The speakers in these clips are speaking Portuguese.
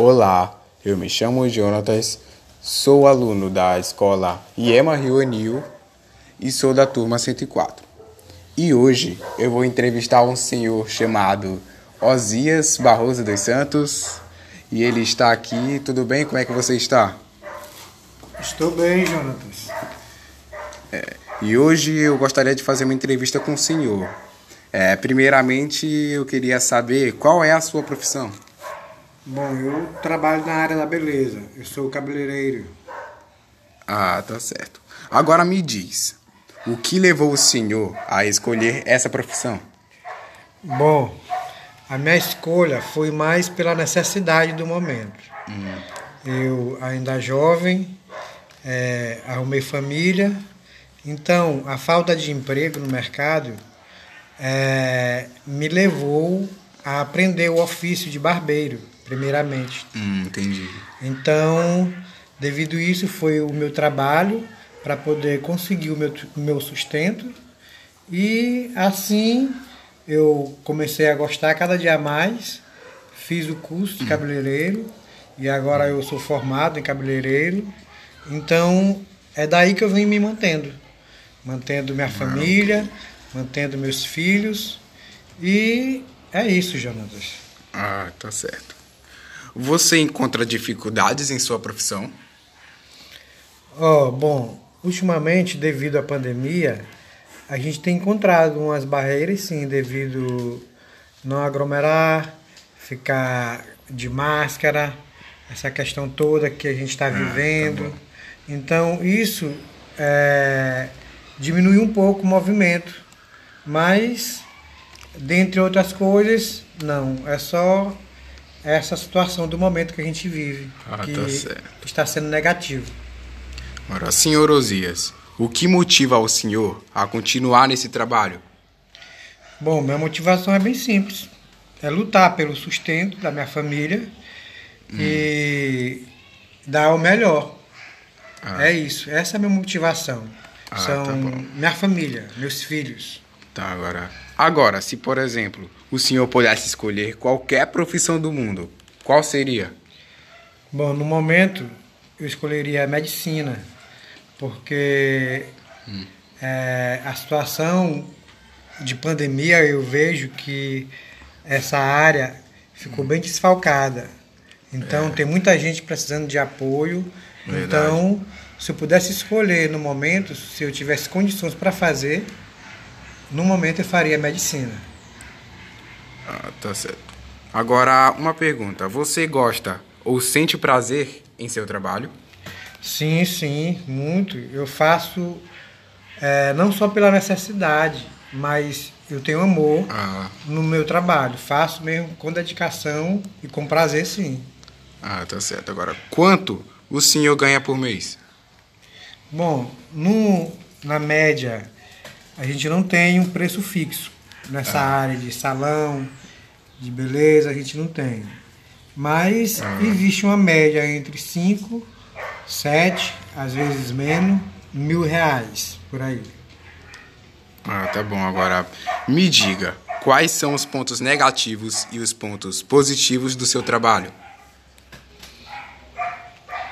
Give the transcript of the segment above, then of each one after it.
Olá, eu me chamo Jonatas, sou aluno da escola Iema Rio Anil e sou da turma 104. E hoje eu vou entrevistar um senhor chamado Osias Barroso dos Santos e ele está aqui. Tudo bem? Como é que você está? Estou bem, Jonatas. É, e hoje eu gostaria de fazer uma entrevista com o senhor. É, primeiramente, eu queria saber qual é a sua profissão. Bom, eu trabalho na área da beleza. Eu sou cabeleireiro. Ah, tá certo. Agora me diz, o que levou o senhor a escolher essa profissão? Bom, a minha escolha foi mais pela necessidade do momento. Hum. Eu, ainda jovem, é, arrumei família, então a falta de emprego no mercado é, me levou a aprender o ofício de barbeiro, primeiramente. Hum, entendi. Então, devido a isso, foi o meu trabalho para poder conseguir o meu, o meu sustento e assim eu comecei a gostar cada dia mais, fiz o curso de hum. cabeleireiro e agora eu sou formado em cabeleireiro. Então, é daí que eu venho me mantendo. Mantendo minha família, mantendo meus filhos. E é isso, Jonatas. Ah, tá certo. Você encontra dificuldades em sua profissão? Oh, bom, ultimamente, devido à pandemia, a gente tem encontrado umas barreiras, sim, devido não aglomerar, ficar de máscara, essa questão toda que a gente está ah, tá vivendo. Tá então, isso é, diminui um pouco o movimento mas, dentre outras coisas, não. É só essa situação do momento que a gente vive, ah, que tá está sendo negativo. Agora, senhor Osias, o que motiva o senhor a continuar nesse trabalho? Bom, minha motivação é bem simples. É lutar pelo sustento da minha família hum. e dar o melhor. Ah. É isso. Essa é a minha motivação. Ah, São tá minha família, meus filhos. Tá, agora. Agora, se por exemplo, o senhor pudesse escolher qualquer profissão do mundo, qual seria? Bom, no momento eu escolheria a medicina, porque hum. é, a situação de pandemia eu vejo que essa área ficou hum. bem desfalcada. Então é. tem muita gente precisando de apoio. Verdade. Então, se eu pudesse escolher no momento, se eu tivesse condições para fazer, no momento eu faria medicina. Ah, tá certo. Agora, uma pergunta. Você gosta ou sente prazer em seu trabalho? Sim, sim, muito. Eu faço é, não só pela necessidade, mas eu tenho amor ah. no meu trabalho. Faço mesmo com dedicação e com prazer, sim. Ah, tá certo. Agora, quanto o senhor ganha por mês? Bom, no, na média a gente não tem um preço fixo nessa ah. área de salão, de beleza, a gente não tem. Mas ah. existe uma média entre 5, 7, às vezes menos, mil reais por aí. Ah, tá bom. Agora, me diga, quais são os pontos negativos e os pontos positivos do seu trabalho?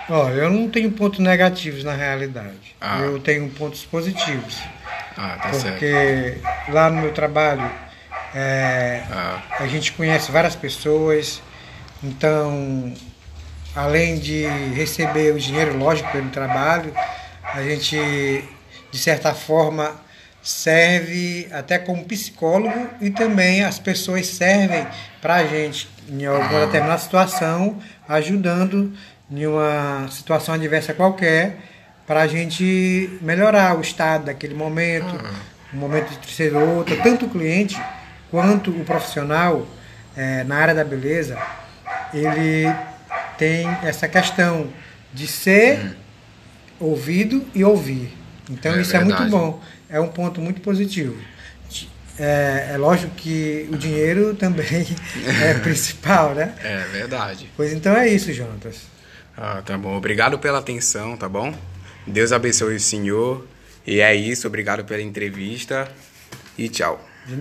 Olha, eu não tenho pontos negativos na realidade. Ah. Eu tenho pontos positivos. Ah, tá porque certo. lá no meu trabalho é, ah. a gente conhece várias pessoas, então além de receber o dinheiro, lógico, pelo trabalho, a gente de certa forma serve até como psicólogo e também as pessoas servem para a gente em alguma ah. determinada situação, ajudando em uma situação adversa qualquer para a gente melhorar o estado daquele momento, uhum. o momento de ser outro. Tanto o cliente quanto o profissional é, na área da beleza, ele tem essa questão de ser uhum. ouvido e ouvir. Então é isso verdade. é muito bom, é um ponto muito positivo. É, é, lógico que o dinheiro também é principal, né? É verdade. Pois então é isso, Jonatas. Ah, tá bom. Obrigado pela atenção, tá bom? Deus abençoe o senhor. E é isso, obrigado pela entrevista e tchau.